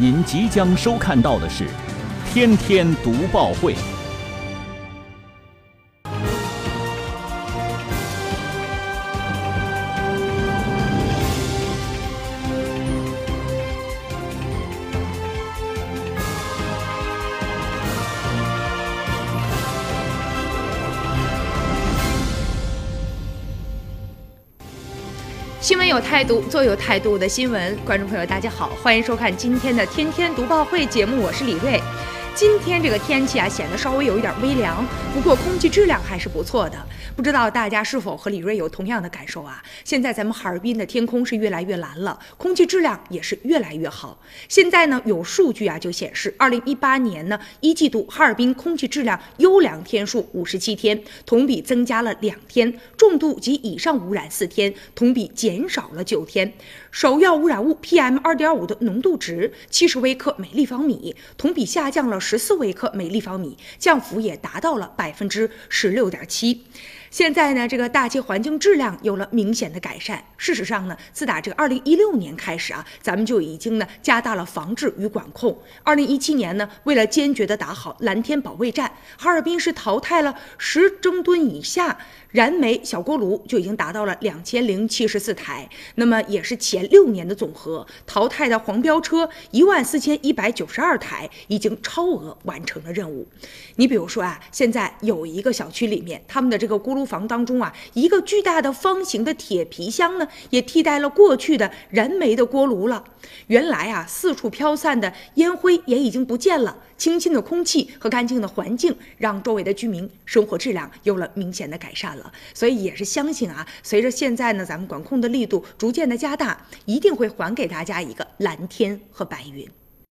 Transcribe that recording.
您即将收看到的是《天天读报会》。新闻有态度，做有态度的新闻。观众朋友，大家好，欢迎收看今天的《天天读报会》节目，我是李瑞。今天这个天气啊，显得稍微有一点微凉，不过空气质量还是不错的。不知道大家是否和李锐有同样的感受啊？现在咱们哈尔滨的天空是越来越蓝了，空气质量也是越来越好。现在呢，有数据啊就显示，二零一八年呢一季度哈尔滨空气质量优良天数五十七天，同比增加了两天；重度及以上污染四天，同比减少了九天。首要污染物 PM 二点五的浓度值七十微克每立方米，同比下降了十四微克每立方米，降幅也达到了百分之十六点七。现在呢，这个大气环境质量有了明显的改善。事实上呢，自打这个二零一六年开始啊，咱们就已经呢加大了防治与管控。二零一七年呢，为了坚决的打好蓝天保卫战，哈尔滨市淘汰了十蒸吨以下燃煤小锅炉，就已经达到了两千零七十四台。那么也是前六年的总和，淘汰的黄标车一万四千一百九十二台，已经超额完成了任务。你比如说啊，现在有一个小区里面，他们的这个锅炉房当中啊，一个巨大的方形的铁皮箱呢，也替代了过去的燃煤的锅炉了。原来啊，四处飘散的烟灰也已经不见了，清新的空气和干净的环境，让周围的居民生活质量有了明显的改善了。所以也是相信啊，随着现在呢，咱们管控的力度逐渐的加大，一定会还给大家一个蓝天和白云。